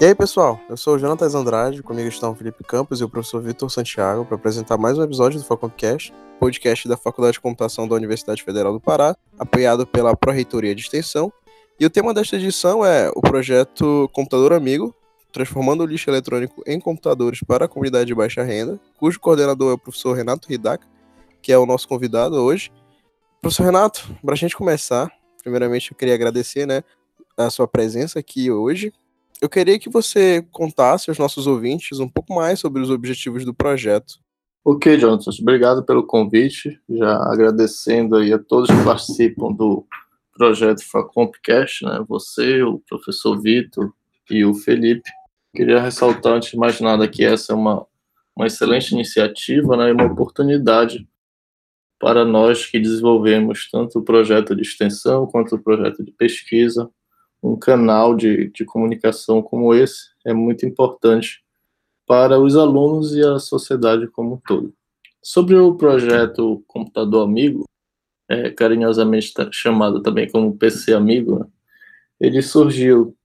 E aí, pessoal, eu sou o Jonatas Andrade, comigo estão o Felipe Campos e o professor Vitor Santiago para apresentar mais um episódio do Facompcast, podcast da Faculdade de Computação da Universidade Federal do Pará, apoiado pela Pró-Reitoria de Extensão. E o tema desta edição é o projeto Computador Amigo, transformando o lixo eletrônico em computadores para a comunidade de baixa renda, cujo coordenador é o professor Renato Hidaka, que é o nosso convidado hoje. Professor Renato, para a gente começar, primeiramente eu queria agradecer né, a sua presença aqui hoje eu queria que você contasse aos nossos ouvintes um pouco mais sobre os objetivos do projeto. Ok, Jonathan, obrigado pelo convite. Já agradecendo aí a todos que participam do projeto Facompcast, né? Você, o professor Vitor e o Felipe. Queria ressaltar, antes de mais nada, que essa é uma, uma excelente iniciativa né, e uma oportunidade para nós que desenvolvemos tanto o projeto de extensão quanto o projeto de pesquisa um canal de, de comunicação como esse é muito importante para os alunos e a sociedade como um todo. Sobre o projeto Computador Amigo, é, carinhosamente chamado também como PC Amigo, né, ele surgiu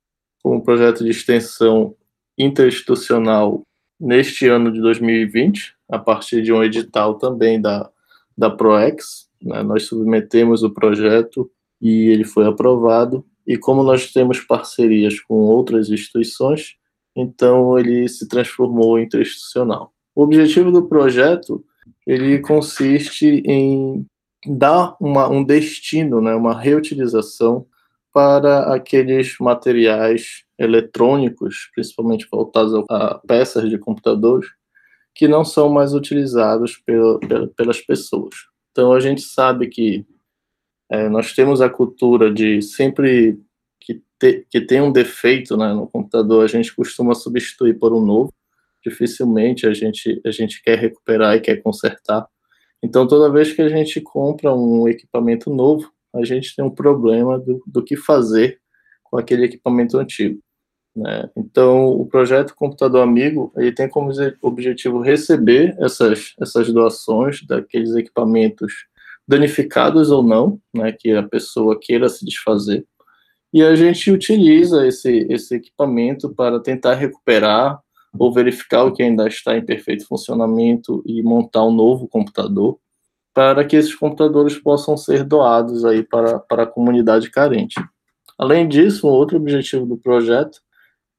como um projeto de extensão interinstitucional neste ano de 2020, a partir de um edital também da, da ProEx. Né, nós submetemos o projeto e ele foi aprovado e como nós temos parcerias com outras instituições, então ele se transformou em interinstitucional. O objetivo do projeto ele consiste em dar uma, um destino, né, uma reutilização para aqueles materiais eletrônicos, principalmente voltados a peças de computadores, que não são mais utilizados pela, pelas pessoas. Então a gente sabe que é, nós temos a cultura de sempre que, te, que tem um defeito né, no computador, a gente costuma substituir por um novo. Dificilmente a gente, a gente quer recuperar e quer consertar. Então, toda vez que a gente compra um equipamento novo, a gente tem um problema do, do que fazer com aquele equipamento antigo. Né? Então, o projeto Computador Amigo ele tem como objetivo receber essas, essas doações daqueles equipamentos danificados ou não, né, que a pessoa queira se desfazer, e a gente utiliza esse, esse equipamento para tentar recuperar ou verificar o que ainda está em perfeito funcionamento e montar um novo computador para que esses computadores possam ser doados aí para, para a comunidade carente. Além disso, um outro objetivo do projeto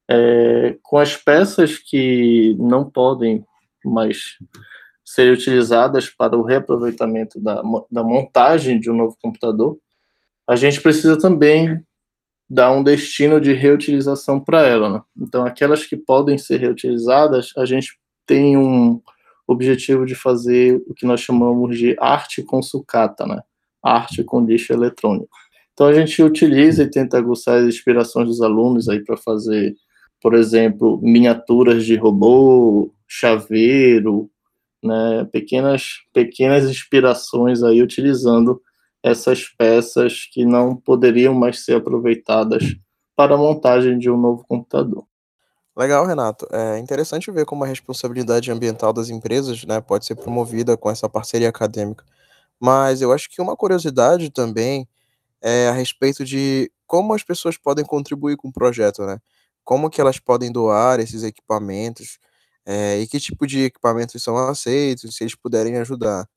é com as peças que não podem mais ser utilizadas para o reaproveitamento da, da montagem de um novo computador, a gente precisa também dar um destino de reutilização para ela. Né? Então, aquelas que podem ser reutilizadas, a gente tem um objetivo de fazer o que nós chamamos de arte com sucata, né? arte com lixo eletrônico. Então, a gente utiliza e tenta aguçar as inspirações dos alunos aí para fazer, por exemplo, miniaturas de robô, chaveiro, né, pequenas, pequenas inspirações aí utilizando essas peças que não poderiam mais ser aproveitadas para a montagem de um novo computador. Legal, Renato. É interessante ver como a responsabilidade ambiental das empresas né, pode ser promovida com essa parceria acadêmica. Mas eu acho que uma curiosidade também é a respeito de como as pessoas podem contribuir com o projeto, né? Como que elas podem doar esses equipamentos, é, e que tipo de equipamentos são aceitos, se eles puderem ajudar.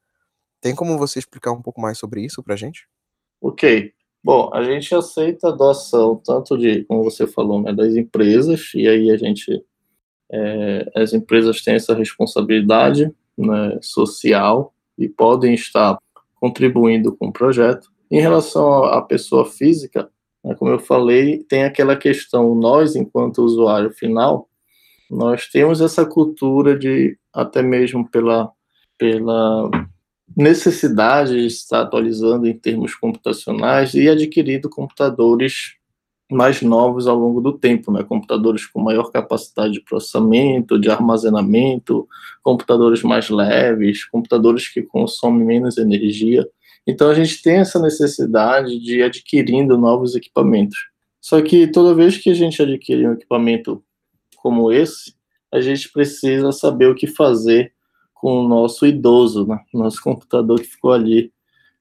Tem como você explicar um pouco mais sobre isso para a gente? Ok. Bom, a gente aceita a doação tanto de, como você falou, né, das empresas, e aí a gente, é, as empresas têm essa responsabilidade né, social e podem estar contribuindo com o projeto. Em relação à pessoa física, né, como eu falei, tem aquela questão, nós, enquanto usuário final, nós temos essa cultura de, até mesmo pela, pela necessidade de estar atualizando em termos computacionais e adquirindo computadores mais novos ao longo do tempo, né? computadores com maior capacidade de processamento, de armazenamento, computadores mais leves, computadores que consomem menos energia. Então a gente tem essa necessidade de ir adquirindo novos equipamentos. Só que toda vez que a gente adquire um equipamento como esse, a gente precisa saber o que fazer com o nosso idoso, né? nosso computador que ficou ali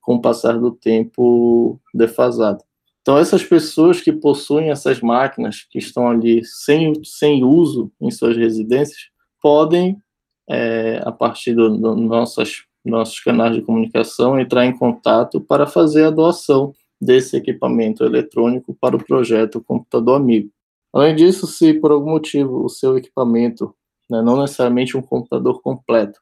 com o passar do tempo defasado. Então, essas pessoas que possuem essas máquinas, que estão ali sem, sem uso em suas residências, podem, é, a partir dos do nossos canais de comunicação, entrar em contato para fazer a doação desse equipamento eletrônico para o projeto Computador Amigo. Além disso, se por algum motivo o seu equipamento, né, não necessariamente um computador completo,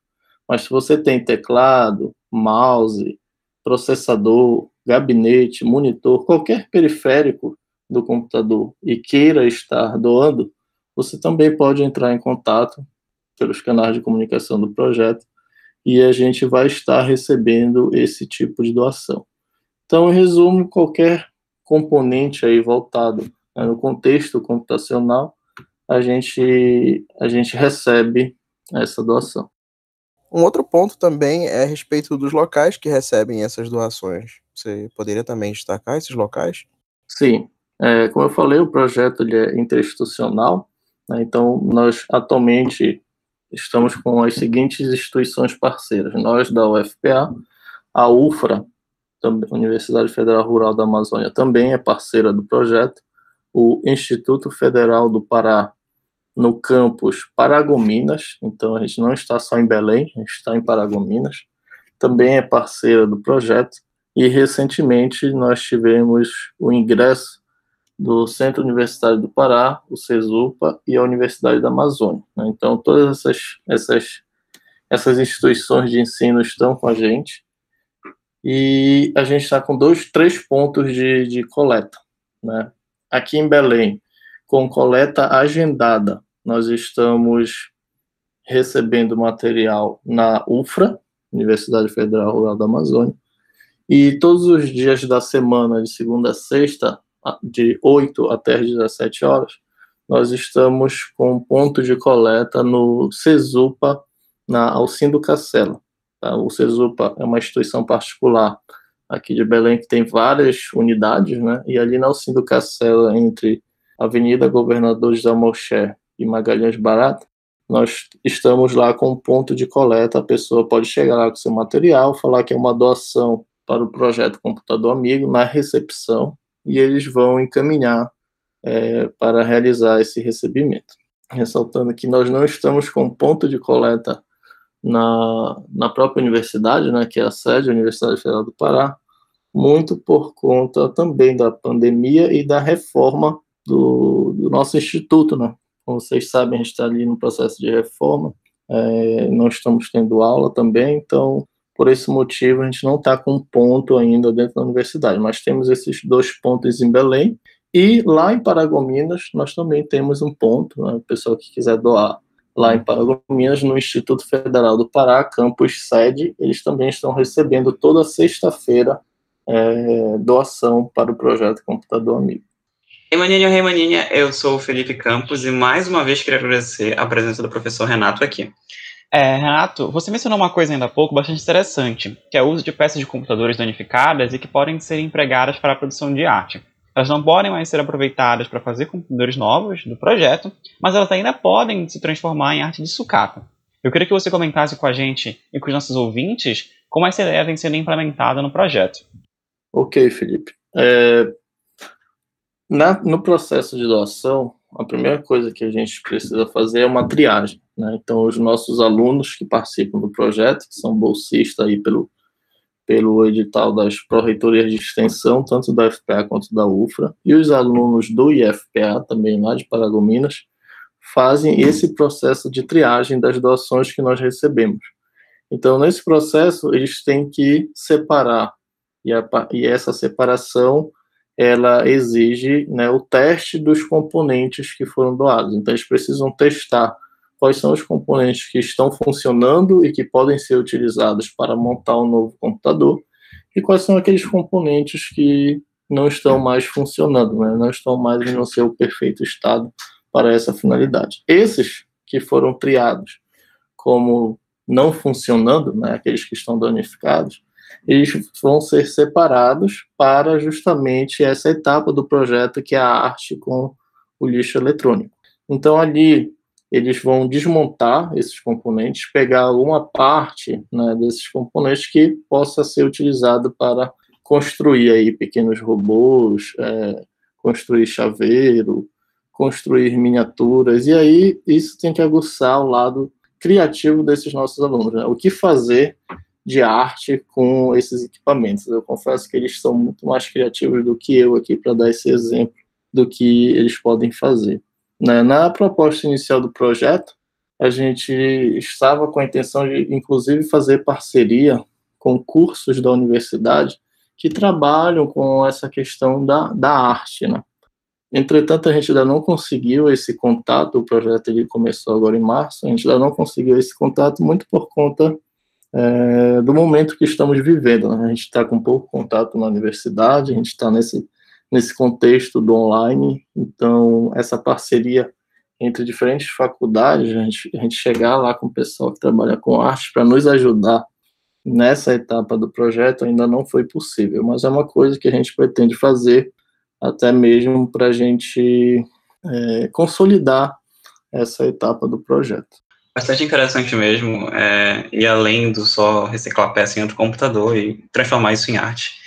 mas se você tem teclado, mouse, processador, gabinete, monitor, qualquer periférico do computador e queira estar doando, você também pode entrar em contato pelos canais de comunicação do projeto e a gente vai estar recebendo esse tipo de doação. Então, em resumo, qualquer componente aí voltado no contexto computacional, a gente, a gente recebe essa doação. Um outro ponto também é a respeito dos locais que recebem essas doações. Você poderia também destacar esses locais? Sim. É, como eu falei, o projeto ele é interinstitucional, né, então nós atualmente estamos com as seguintes instituições parceiras. Nós da UFPA, a UFRA, Universidade Federal Rural da Amazônia, também é parceira do projeto, o Instituto Federal do Pará, no campus Paragominas, então a gente não está só em Belém, a gente está em Paragominas, também é parceira do projeto, e recentemente nós tivemos o ingresso do Centro Universitário do Pará, o CESUPA e a Universidade da Amazônia. Né? Então, todas essas, essas, essas instituições de ensino estão com a gente, e a gente está com dois, três pontos de, de coleta. Né? Aqui em Belém, com coleta agendada, nós estamos recebendo material na UFRA, Universidade Federal Rural da Amazônia, e todos os dias da semana, de segunda a sexta, de 8 até as 17 horas, nós estamos com ponto de coleta no CESUPA, na Alcindo Cacela. Tá? O CESUPA é uma instituição particular aqui de Belém que tem várias unidades, né? E ali na Alcindo Cacela, entre Avenida Governador José Moché e Magalhães Barata, nós estamos lá com um ponto de coleta. A pessoa pode chegar lá com seu material, falar que é uma doação para o projeto Computador Amigo na recepção e eles vão encaminhar é, para realizar esse recebimento. Ressaltando que nós não estamos com ponto de coleta na, na própria universidade, né, que é a sede da Universidade Federal do Pará, muito por conta também da pandemia e da reforma do, do nosso instituto, né? Como vocês sabem, a gente está ali no processo de reforma, é, não estamos tendo aula também, então, por esse motivo, a gente não está com ponto ainda dentro da universidade, mas temos esses dois pontos em Belém, e lá em Paragominas, nós também temos um ponto, né? o pessoal que quiser doar lá em Paragominas, no Instituto Federal do Pará, campus sede, eles também estão recebendo toda sexta-feira é, doação para o projeto Computador Amigo. Ei, maninha, hey, maninha, eu sou o Felipe Campos e mais uma vez queria agradecer a presença do professor Renato aqui. É, Renato, você mencionou uma coisa ainda há pouco bastante interessante, que é o uso de peças de computadores danificadas e que podem ser empregadas para a produção de arte. Elas não podem mais ser aproveitadas para fazer computadores novos do projeto, mas elas ainda podem se transformar em arte de sucata. Eu queria que você comentasse com a gente e com os nossos ouvintes como essa ideia vem sendo implementada no projeto. Ok, Felipe. É, na, no processo de doação, a primeira coisa que a gente precisa fazer é uma triagem. Né? Então, os nossos alunos que participam do projeto, que são bolsistas aí pelo, pelo edital das pró-reitorias de extensão, tanto da FPA quanto da UFRA, e os alunos do IFPA, também lá de Paragominas, fazem esse processo de triagem das doações que nós recebemos. Então, nesse processo, eles têm que separar, e, a, e essa separação ela exige né, o teste dos componentes que foram doados. Então, eles precisam testar quais são os componentes que estão funcionando e que podem ser utilizados para montar um novo computador e quais são aqueles componentes que não estão mais funcionando, né, não estão mais no seu perfeito estado para essa finalidade. Esses que foram triados como não funcionando, né, aqueles que estão danificados, eles vão ser separados para justamente essa etapa do projeto que é a arte com o lixo eletrônico. Então ali eles vão desmontar esses componentes, pegar alguma parte né, desses componentes que possa ser utilizado para construir aí pequenos robôs, é, construir chaveiro, construir miniaturas, e aí isso tem que aguçar o lado criativo desses nossos alunos. Né? O que fazer de arte com esses equipamentos? Eu confesso que eles são muito mais criativos do que eu aqui para dar esse exemplo do que eles podem fazer. Né? Na proposta inicial do projeto, a gente estava com a intenção de, inclusive, fazer parceria com cursos da universidade que trabalham com essa questão da, da arte, né? Entretanto, a gente ainda não conseguiu esse contato, o projeto ele começou agora em março, a gente ainda não conseguiu esse contato muito por conta é, do momento que estamos vivendo. Né? A gente está com pouco contato na universidade, a gente está nesse, nesse contexto do online, então essa parceria entre diferentes faculdades, a gente, a gente chegar lá com o pessoal que trabalha com arte para nos ajudar nessa etapa do projeto ainda não foi possível, mas é uma coisa que a gente pretende fazer até mesmo para a gente é, consolidar essa etapa do projeto. Bastante interessante mesmo, é, e além do só reciclar peça em outro computador e transformar isso em arte.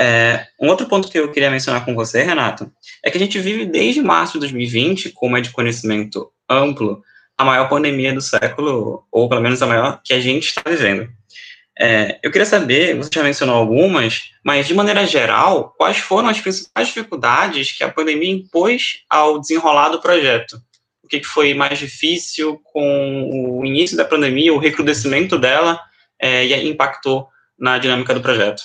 É, um outro ponto que eu queria mencionar com você, Renato, é que a gente vive desde março de 2020, como é de conhecimento amplo, a maior pandemia do século, ou pelo menos a maior que a gente está vivendo. É, eu queria saber, você já mencionou algumas, mas de maneira geral, quais foram as principais dificuldades que a pandemia impôs ao desenrolar do projeto? O que foi mais difícil com o início da pandemia, o recrudescimento dela, é, e impactou na dinâmica do projeto?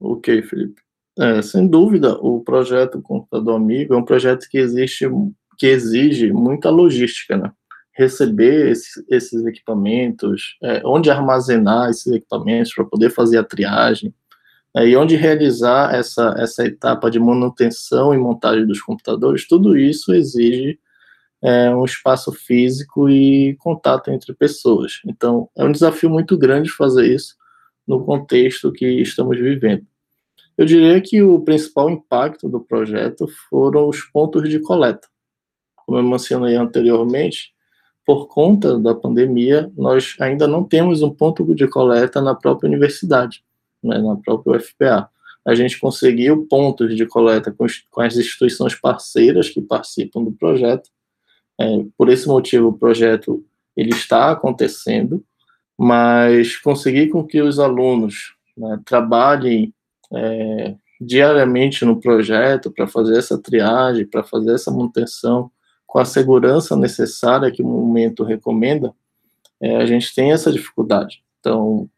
Ok, Felipe. É, sem dúvida, o projeto Computador Amigo é um projeto que existe, que exige muita logística, né? receber esses, esses equipamentos, é, onde armazenar esses equipamentos para poder fazer a triagem, é, e onde realizar essa, essa etapa de manutenção e montagem dos computadores, tudo isso exige é, um espaço físico e contato entre pessoas. Então, é um desafio muito grande fazer isso no contexto que estamos vivendo. Eu diria que o principal impacto do projeto foram os pontos de coleta. Como eu mencionei anteriormente, por conta da pandemia, nós ainda não temos um ponto de coleta na própria universidade, né, na própria UFPA. A gente conseguiu pontos de coleta com, com as instituições parceiras que participam do projeto. É, por esse motivo, o projeto ele está acontecendo, mas conseguir com que os alunos né, trabalhem é, diariamente no projeto para fazer essa triagem, para fazer essa manutenção, com a segurança necessária que o momento recomenda, é, a gente tem essa dificuldade. Então,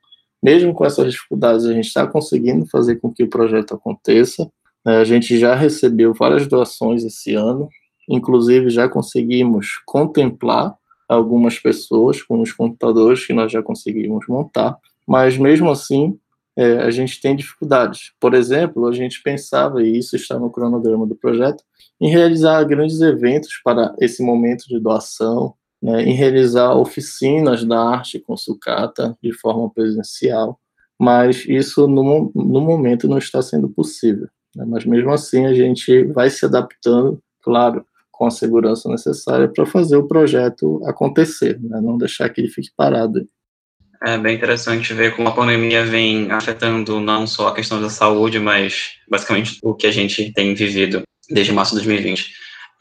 mesmo com essas dificuldades, a gente está conseguindo fazer com que o projeto aconteça. É, a gente já recebeu várias doações esse ano, inclusive já conseguimos contemplar algumas pessoas com os computadores que nós já conseguimos montar, mas mesmo assim é, a gente tem dificuldades. Por exemplo, a gente pensava, e isso está no cronograma do projeto, em realizar grandes eventos para esse momento de doação, né, em realizar oficinas da arte com sucata de forma presencial, mas isso no, no momento não está sendo possível. Né, mas mesmo assim a gente vai se adaptando, claro, com a segurança necessária para fazer o projeto acontecer, né, não deixar que ele fique parado. É bem interessante ver como a pandemia vem afetando não só a questão da saúde, mas basicamente o que a gente tem vivido desde março de 2020.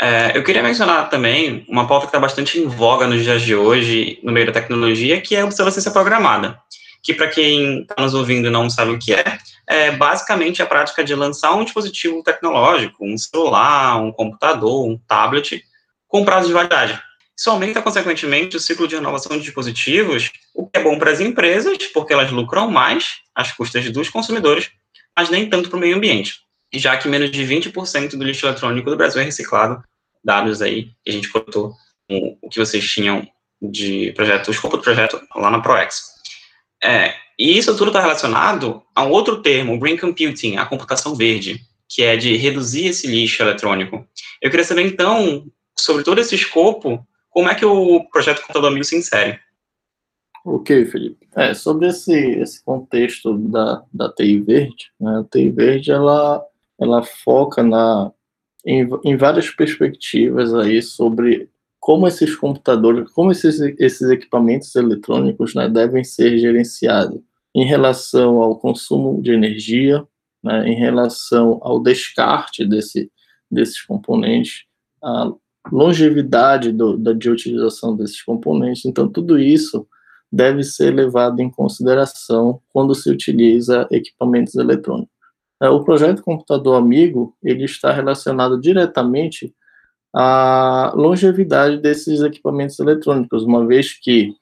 É, eu queria mencionar também uma pauta que está bastante em voga nos dias de hoje, no meio da tecnologia, que é a obsolescência programada. Que, para quem está nos ouvindo e não sabe o que é, é basicamente a prática de lançar um dispositivo tecnológico, um celular, um computador, um tablet, com prazo de validade. Isso aumenta, consequentemente, o ciclo de renovação de dispositivos, o que é bom para as empresas, porque elas lucram mais às custas dos consumidores, mas nem tanto para o meio ambiente já que menos de 20% do lixo eletrônico do Brasil é reciclado, dados aí que a gente coletou o que vocês tinham de projeto, o escopo do projeto lá na ProEx. É, e isso tudo está relacionado a um outro termo, Green Computing, a computação verde, que é de reduzir esse lixo eletrônico. Eu queria saber, então, sobre todo esse escopo, como é que o projeto Computador Amigo se insere? Ok, Felipe. É, sobre esse, esse contexto da, da TI Verde, né, a TI Verde, ela ela foca na, em, em várias perspectivas aí sobre como esses computadores, como esses, esses equipamentos eletrônicos né, devem ser gerenciados em relação ao consumo de energia, né, em relação ao descarte desse, desses componentes, a longevidade do, da, de utilização desses componentes. Então, tudo isso deve ser levado em consideração quando se utiliza equipamentos eletrônicos. É, o projeto Computador Amigo ele está relacionado diretamente à longevidade desses equipamentos eletrônicos, uma vez que,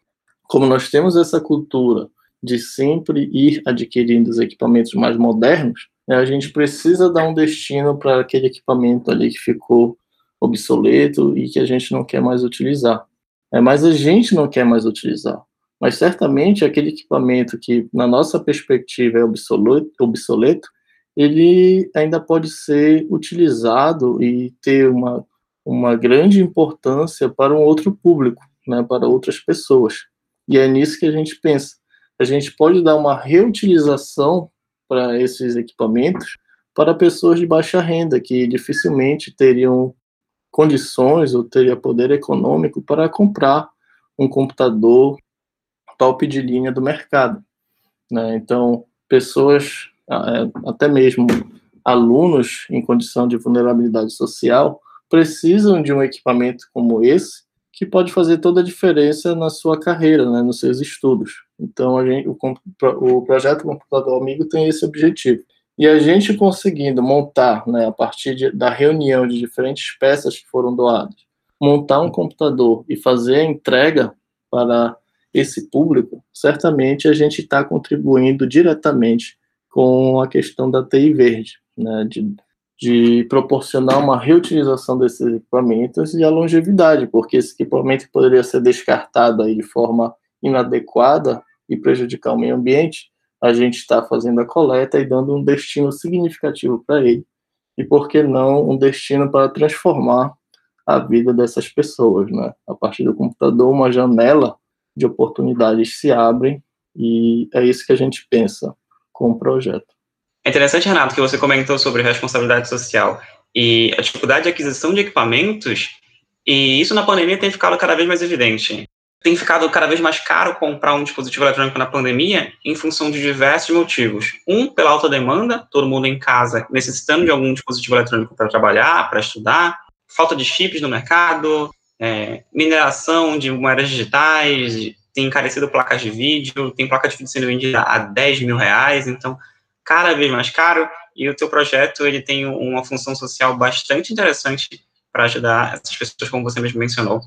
como nós temos essa cultura de sempre ir adquirindo os equipamentos mais modernos, né, a gente precisa dar um destino para aquele equipamento ali que ficou obsoleto e que a gente não quer mais utilizar. É, mas a gente não quer mais utilizar. Mas certamente aquele equipamento que, na nossa perspectiva, é obsoleto, obsoleto ele ainda pode ser utilizado e ter uma, uma grande importância para um outro público, né, para outras pessoas. E é nisso que a gente pensa. A gente pode dar uma reutilização para esses equipamentos para pessoas de baixa renda, que dificilmente teriam condições ou teria poder econômico para comprar um computador top de linha do mercado. Né? Então, pessoas, é, até mesmo alunos em condição de vulnerabilidade social, precisam de um equipamento como esse, que pode fazer toda a diferença na sua carreira, né, nos seus estudos. Então, gente, o, o projeto Computador Amigo tem esse objetivo. E a gente conseguindo montar, né, a partir de, da reunião de diferentes peças que foram doadas, montar um computador e fazer a entrega para esse público, certamente a gente está contribuindo diretamente com a questão da TI verde, né, de, de proporcionar uma reutilização desses equipamentos e a longevidade, porque esse equipamento poderia ser descartado aí de forma inadequada e prejudicar o meio ambiente, a gente está fazendo a coleta e dando um destino significativo para ele. E por que não um destino para transformar a vida dessas pessoas, né? A partir do computador, uma janela de oportunidades se abrem e é isso que a gente pensa com o projeto. É interessante, Renato, que você comentou sobre responsabilidade social e a dificuldade de aquisição de equipamentos, e isso na pandemia tem ficado cada vez mais evidente tem ficado cada vez mais caro comprar um dispositivo eletrônico na pandemia em função de diversos motivos. Um, pela alta demanda, todo mundo em casa necessitando de algum dispositivo eletrônico para trabalhar, para estudar, falta de chips no mercado, é, mineração de moedas digitais, tem encarecido placas de vídeo, tem placa de vídeo sendo vendida a 10 mil reais, então cada vez mais caro, e o teu projeto ele tem uma função social bastante interessante para ajudar essas pessoas, como você mesmo mencionou,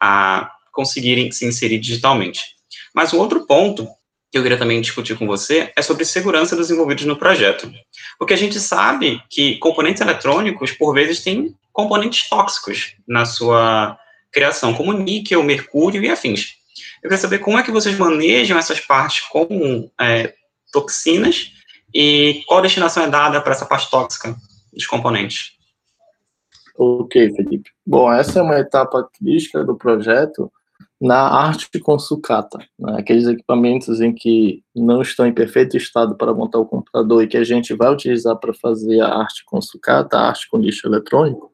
a conseguirem se inserir digitalmente. Mas um outro ponto que eu queria também discutir com você é sobre segurança dos envolvidos no projeto. Porque a gente sabe que componentes eletrônicos, por vezes, têm componentes tóxicos na sua criação, como níquel, mercúrio e afins. Eu queria saber como é que vocês manejam essas partes com é, toxinas e qual destinação é dada para essa parte tóxica dos componentes. Ok, Felipe. Bom, essa é uma etapa crítica do projeto na arte com sucata, né? aqueles equipamentos em que não estão em perfeito estado para montar o computador e que a gente vai utilizar para fazer a arte com sucata, a arte com lixo eletrônico,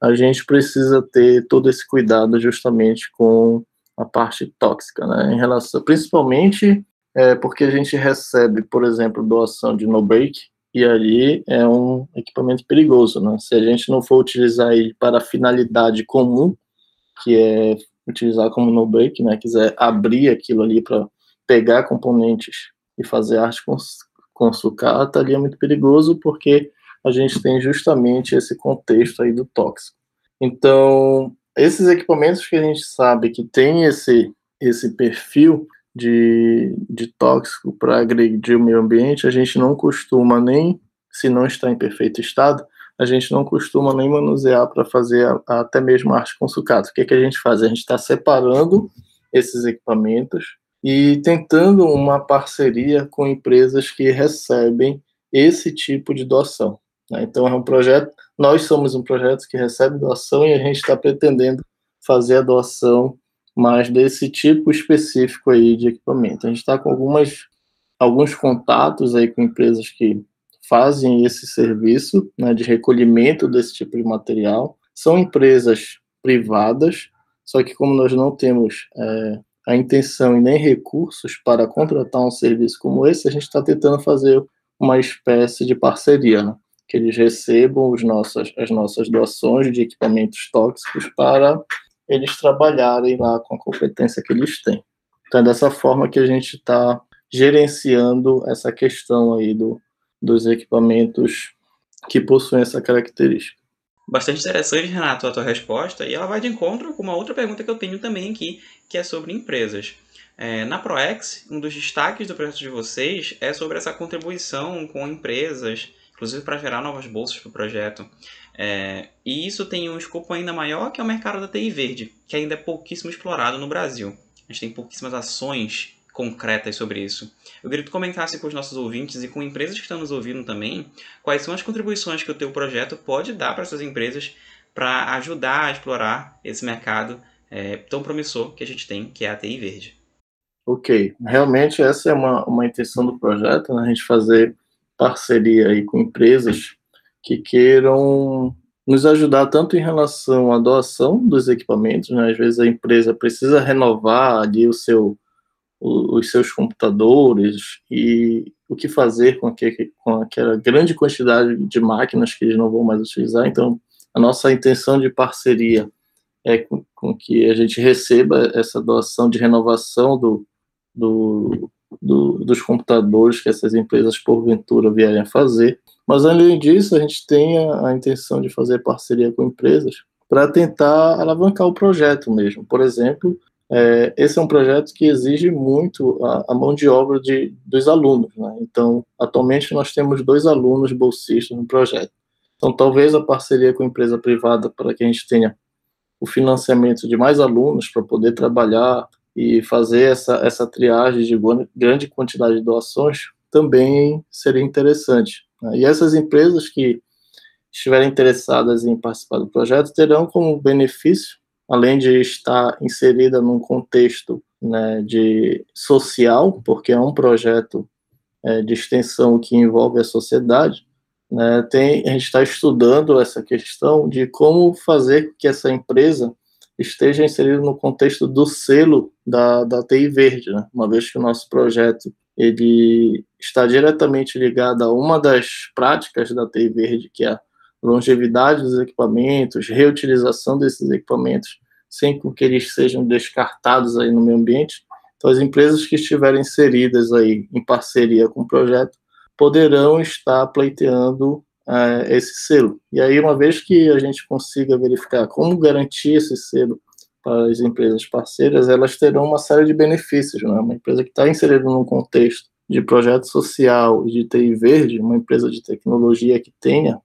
a gente precisa ter todo esse cuidado justamente com a parte tóxica, né? em relação, principalmente é, porque a gente recebe, por exemplo, doação de no-break, e ali é um equipamento perigoso, né? Se a gente não for utilizar ele para a finalidade comum, que é utilizar como no break, né, quiser abrir aquilo ali para pegar componentes e fazer arte com, com sucata, ali é muito perigoso porque a gente tem justamente esse contexto aí do tóxico. Então, esses equipamentos que a gente sabe que tem esse, esse perfil de, de tóxico para agredir o meio ambiente, a gente não costuma nem, se não está em perfeito estado, a gente não costuma nem manusear para fazer a, a, até mesmo arte com sucata. O que, é que a gente faz? A gente está separando esses equipamentos e tentando uma parceria com empresas que recebem esse tipo de doação. Né? Então é um projeto, nós somos um projeto que recebe doação e a gente está pretendendo fazer a doação mais desse tipo específico aí de equipamento. A gente está com algumas alguns contatos aí com empresas que fazem esse serviço né, de recolhimento desse tipo de material. São empresas privadas, só que como nós não temos é, a intenção e nem recursos para contratar um serviço como esse, a gente está tentando fazer uma espécie de parceria, né? que eles recebam os as nossas doações de equipamentos tóxicos para eles trabalharem lá com a competência que eles têm. Então é dessa forma que a gente está gerenciando essa questão aí do, dos equipamentos que possuem essa característica. Bastante interessante, Renato, a tua resposta, e ela vai de encontro com uma outra pergunta que eu tenho também aqui, que é sobre empresas. É, na ProEx, um dos destaques do projeto de vocês é sobre essa contribuição com empresas, inclusive para gerar novas bolsas para o projeto. É, e isso tem um escopo ainda maior que é o mercado da TI verde, que ainda é pouquíssimo explorado no Brasil. A gente tem pouquíssimas ações concretas sobre isso. Eu queria que tu comentasse com os nossos ouvintes e com empresas que estão nos ouvindo também, quais são as contribuições que o teu projeto pode dar para essas empresas para ajudar a explorar esse mercado é, tão promissor que a gente tem, que é a TI verde. Ok, realmente essa é uma, uma intenção do projeto, né? a gente fazer parceria aí com empresas que queiram nos ajudar tanto em relação à doação dos equipamentos, né? às vezes a empresa precisa renovar ali o seu, o, os seus computadores e o que fazer com, aquele, com aquela grande quantidade de máquinas que eles não vão mais utilizar. Então, a nossa intenção de parceria é com, com que a gente receba essa doação de renovação do, do, do, dos computadores que essas empresas porventura vierem a fazer. Mas além disso, a gente tem a, a intenção de fazer parceria com empresas para tentar alavancar o projeto mesmo. Por exemplo, é, esse é um projeto que exige muito a, a mão de obra de, dos alunos. Né? Então, atualmente nós temos dois alunos bolsistas no projeto. Então, talvez a parceria com a empresa privada para que a gente tenha o financiamento de mais alunos para poder trabalhar e fazer essa, essa triagem de grande quantidade de doações também seria interessante. Né? E essas empresas que estiverem interessadas em participar do projeto terão como benefício, além de estar inserida num contexto né, de social, porque é um projeto é, de extensão que envolve a sociedade, né, tem, a gente está estudando essa questão de como fazer que essa empresa esteja inserido no contexto do selo da, da TI Verde, né? uma vez que o nosso projeto ele está diretamente ligado a uma das práticas da TI Verde, que é a longevidade dos equipamentos, reutilização desses equipamentos, sem que eles sejam descartados aí no meio ambiente. Então, as empresas que estiverem inseridas aí em parceria com o projeto poderão estar pleiteando uh, esse selo. E aí, uma vez que a gente consiga verificar como garantir esse selo para as empresas parceiras, elas terão uma série de benefícios. Né? Uma empresa que está inserida num contexto de projeto social de TI verde, uma empresa de tecnologia que tenha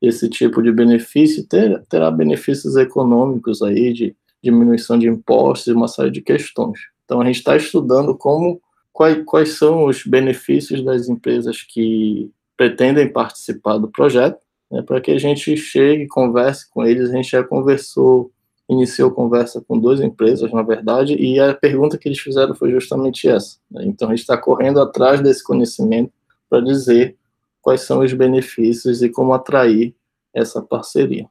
esse tipo de benefício, ter, terá benefícios econômicos aí de diminuição de impostos e uma série de questões. Então a gente está estudando como quais, quais são os benefícios das empresas que pretendem participar do projeto, né, para que a gente chegue, converse com eles. A gente já conversou, iniciou conversa com duas empresas, na verdade, e a pergunta que eles fizeram foi justamente essa. Né? Então, a gente está correndo atrás desse conhecimento para dizer quais são os benefícios e como atrair essa parceria.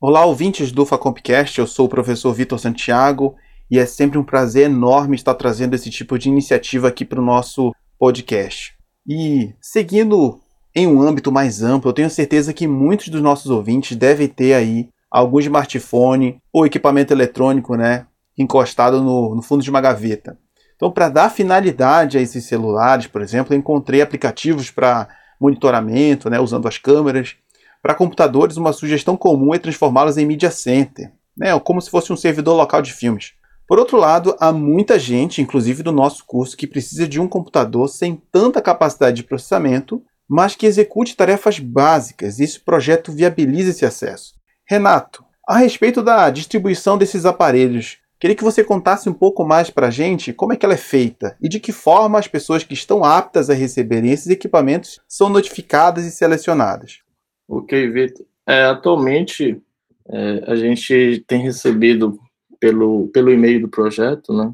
Olá, ouvintes do Facompcast, eu sou o professor Vitor Santiago e é sempre um prazer enorme estar trazendo esse tipo de iniciativa aqui para o nosso podcast. E seguindo em um âmbito mais amplo, eu tenho certeza que muitos dos nossos ouvintes devem ter aí algum smartphone ou equipamento eletrônico, né, encostado no, no fundo de uma gaveta. Então, para dar finalidade a esses celulares, por exemplo, eu encontrei aplicativos para monitoramento, né, usando as câmeras. Para computadores, uma sugestão comum é transformá-los em media center, né, como se fosse um servidor local de filmes. Por outro lado, há muita gente, inclusive do nosso curso, que precisa de um computador sem tanta capacidade de processamento mas que execute tarefas básicas e esse projeto viabiliza esse acesso. Renato, a respeito da distribuição desses aparelhos, queria que você contasse um pouco mais para a gente como é que ela é feita e de que forma as pessoas que estão aptas a receberem esses equipamentos são notificadas e selecionadas. Ok, Vitor. É, atualmente, é, a gente tem recebido pelo, pelo e-mail do projeto, né,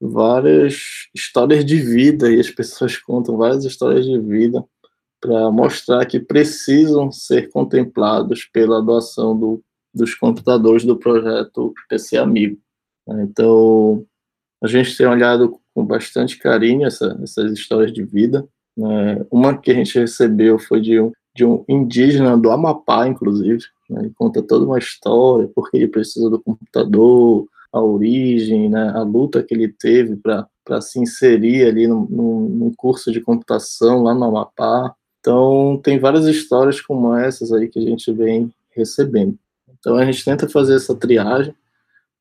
várias histórias de vida e as pessoas contam várias histórias de vida para mostrar que precisam ser contemplados pela doação do, dos computadores do projeto PC Amigo. Então, a gente tem olhado com bastante carinho essa, essas histórias de vida Né? Uma que a gente recebeu foi de um, de um indígena do Amapá, inclusive. Né? Ele conta toda uma história, porque ele precisa do computador, a origem, né? a luta que ele teve para se inserir ali num, num curso de computação lá no Amapá. Então, tem várias histórias como essas aí que a gente vem recebendo. Então, a gente tenta fazer essa triagem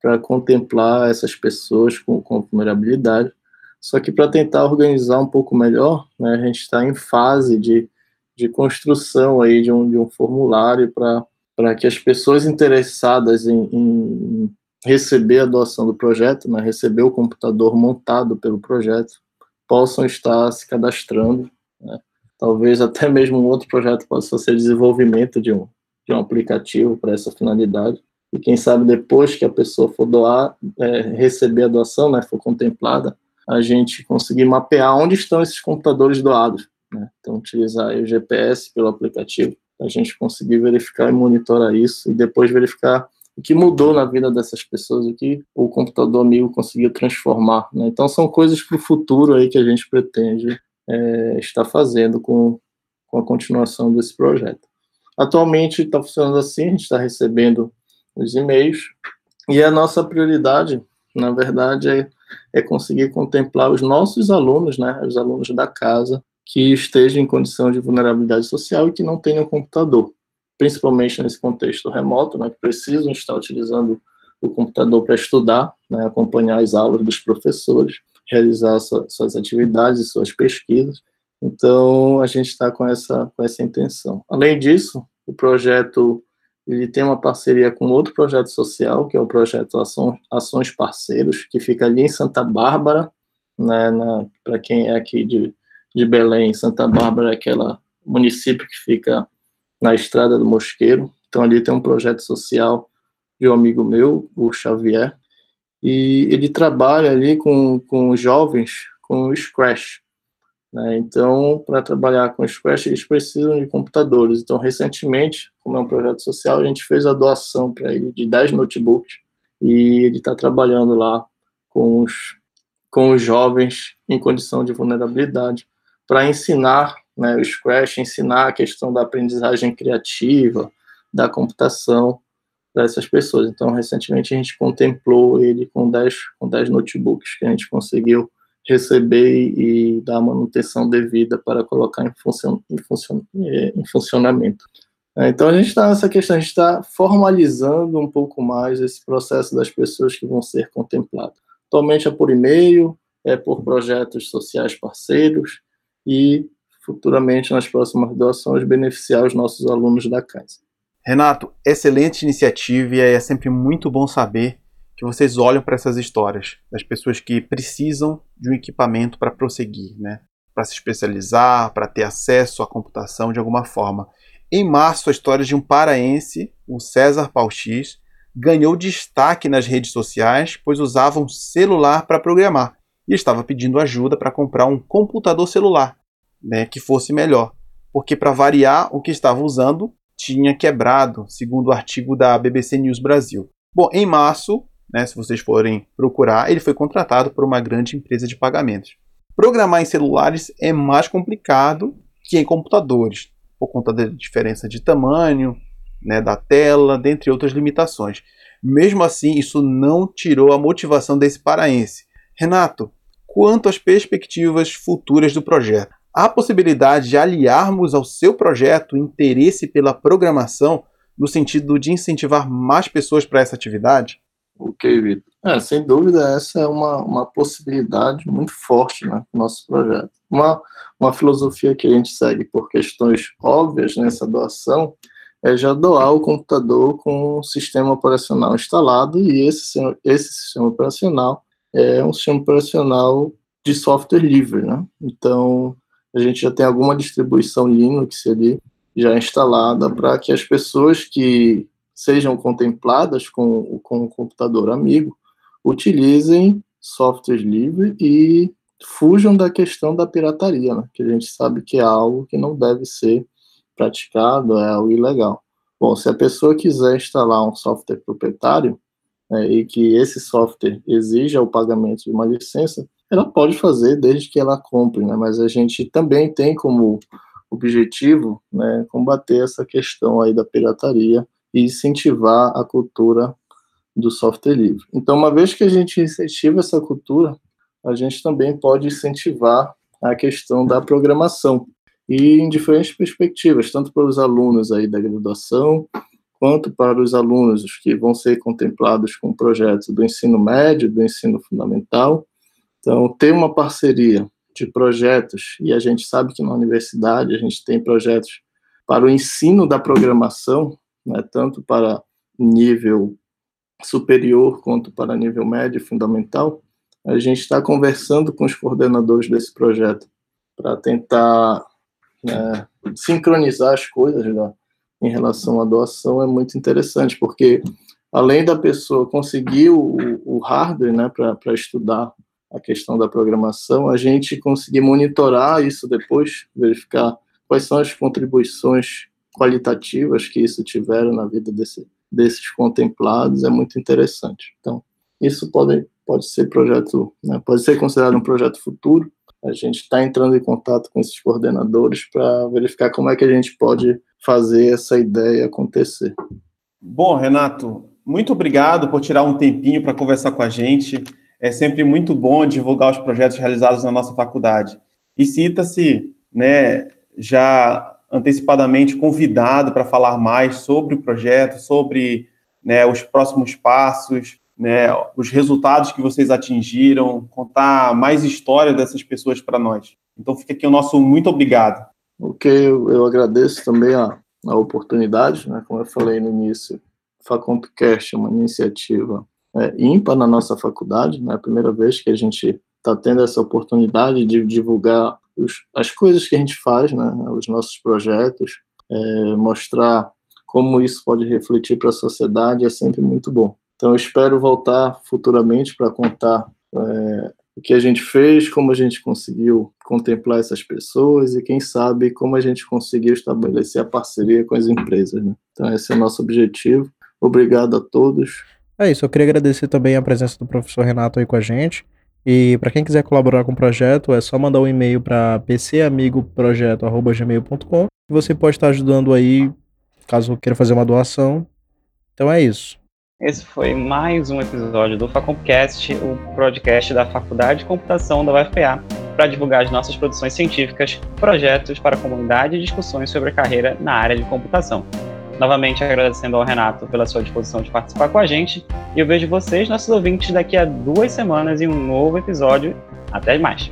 para contemplar essas pessoas com, com vulnerabilidade. Só que para tentar organizar um pouco melhor, né, a gente está em fase de, de construção aí de um, de um formulário para que as pessoas interessadas em, em, receber a doação do projeto, né, receber o computador montado pelo projeto, possam estar se cadastrando. Né. Talvez até mesmo um outro projeto possa ser desenvolvimento de um, de um aplicativo para essa finalidade e quem sabe depois que a pessoa for doar, é, receber a doação, né, for contemplada, a gente conseguir mapear onde estão esses computadores doados. Né? Então, utilizar o GPS pelo aplicativo, a gente conseguir verificar e monitorar isso e depois verificar o que mudou na vida dessas pessoas, o que o computador amigo conseguiu transformar. Né? Então, são coisas para o futuro aí que a gente pretende é, estar fazendo com, com a continuação desse projeto. Atualmente está funcionando assim, a gente está recebendo os e-mails. E a nossa prioridade, na verdade, é, é conseguir contemplar os nossos alunos, né, os alunos da casa, que estejam em condição de vulnerabilidade social e que não tenham computador, principalmente nesse contexto remoto, né, que precisam estar utilizando o computador para estudar, né, acompanhar as aulas dos professores, realizar sua, suas atividades suas pesquisas. Então, a gente está com essa, com essa intenção. Além disso, o projeto ele tem uma parceria com outro projeto social, que é o projeto Ação, Ações Parceiros, que fica ali em Santa Bárbara, né, para quem é aqui de, de Belém, Santa Bárbara é aquele município que fica na estrada do Mosqueiro. Então ali tem um projeto social de um amigo meu, o Xavier, e ele trabalha ali com, com jovens com o Scratch, né? Então, para trabalhar com Scratch, eles precisam de computadores. Então, recentemente, como é um projeto social, a gente fez a doação para ele de 10 notebooks e ele está trabalhando lá com os, com os jovens em condição de vulnerabilidade para ensinar né, o Scratch, ensinar a questão da aprendizagem criativa, da computação para essas pessoas. Então, recentemente, a gente contemplou ele com 10, com 10 notebooks que a gente conseguiu receber e dar a manutenção devida para colocar em, funcion, em, funcion, em funcionamento. É, então a gente está nessa questão, a gente está formalizando um pouco mais esse processo das pessoas que vão ser contempladas. Atualmente é por e-mail, é por projetos sociais parceiros e futuramente nas próximas doações beneficiar os nossos alunos da casa. Renato, excelente iniciativa e é sempre muito bom saber que vocês olham para essas histórias das pessoas que precisam de um equipamento para prosseguir, né? para se especializar, para ter acesso à computação de alguma forma. Em março, a história de um paraense, o César Pauxis, ganhou destaque nas redes sociais, pois usava um celular para programar e estava pedindo ajuda para comprar um computador celular né, que fosse melhor, porque para variar o que estava usando tinha quebrado, segundo o artigo da BBC News Brasil. Bom, em março, né, se vocês forem procurar, ele foi contratado por uma grande empresa de pagamentos. Programar em celulares é mais complicado que em computadores, por conta da diferença de tamanho, né, da tela, dentre outras limitações. Mesmo assim, isso não tirou a motivação desse paraense. Renato, quanto às perspectivas futuras do projeto, há possibilidade de aliarmos ao seu projeto o interesse pela programação no sentido de incentivar mais pessoas para essa atividade? Ok, Vitor. É, sem dúvida, essa é uma, uma possibilidade muito forte né, no nosso projeto. Uma, uma filosofia que a gente segue por questões óbvias nessa doação é já doar o computador com o sistema operacional instalado e esse, esse sistema operacional é um sistema operacional de software livre, né? Então, a gente já tem alguma distribuição Linux ali já instalada para que as pessoas que sejam contempladas com, com o computador amigo, utilizem softwares livres e fujam da questão da pirataria, né? que a gente sabe que é algo que não deve ser praticado, é algo ilegal. Bom, se a pessoa quiser instalar um software proprietário é, e que esse software exija o pagamento de uma licença, ela pode fazer desde que ela compre, né? Mas a gente também tem como objetivo, né, combater essa questão aí da pirataria e incentivar a cultura do software livre. Então, uma vez que a gente incentiva essa cultura, a gente também pode incentivar a questão da programação e em diferentes perspectivas, tanto para os alunos aí da graduação, quanto para os alunos que vão ser contemplados com projetos do ensino médio, do ensino fundamental. Então, ter uma parceria de projetos, e a gente sabe que na universidade a gente tem projetos para o ensino da programação, né, tanto para nível superior quanto para nível médio fundamental, a gente está conversando com os coordenadores desse projeto para tentar né, sincronizar as coisas né, em relação à doação. É muito interessante, porque além da pessoa conseguir o, o hardware né, para estudar a questão da programação, a gente conseguir monitorar isso depois, verificar quais são as contribuições qualitativas que isso tiveram na vida desse, desses contemplados, é muito interessante. Então, isso pode, pode ser projeto, né, pode ser considerado um projeto futuro, a gente está entrando em contato com esses coordenadores para verificar como é que a gente pode fazer essa ideia acontecer. Bom, Renato, muito obrigado por tirar um tempinho para conversar com a gente. É sempre muito bom divulgar os projetos realizados na nossa faculdade. E sinta-se, né, já antecipadamente convidado para falar mais sobre o projeto, sobre né, os próximos passos, né, os resultados que vocês atingiram, contar mais história dessas pessoas para nós. Então fica aqui o nosso muito obrigado. Ok, eu, agradeço também a, a oportunidade, né, como eu falei no início, Facompcast é uma iniciativa é, ímpar na nossa faculdade, né, é a primeira vez que a gente está tendo essa oportunidade de divulgar os, as coisas que a gente faz, né, os nossos projetos, é, mostrar como isso pode refletir para a sociedade é sempre muito bom. Então, eu espero voltar futuramente para contar é, o que a gente fez, como a gente conseguiu contemplar essas pessoas e, quem sabe, como a gente conseguiu estabelecer a parceria com as empresas. Né? Então, esse é o nosso objetivo. Obrigado a todos. É isso, eu queria agradecer também a presença do professor Renato aí com a gente. E para quem quiser colaborar com o projeto, é só mandar um e-mail para pcamigoprojeto.gmail.com e você pode estar ajudando aí, caso queira fazer uma doação. Então é isso. Esse foi mais um episódio do Facompcast, o podcast da Faculdade de Computação da UFPA, para divulgar as nossas produções científicas, projetos para a comunidade e discussões sobre a carreira na área de computação. Novamente agradecendo ao Renato pela sua disposição de participar com a gente, e eu vejo vocês, nossos ouvintes, daqui a duas semanas em um novo episódio. Até mais!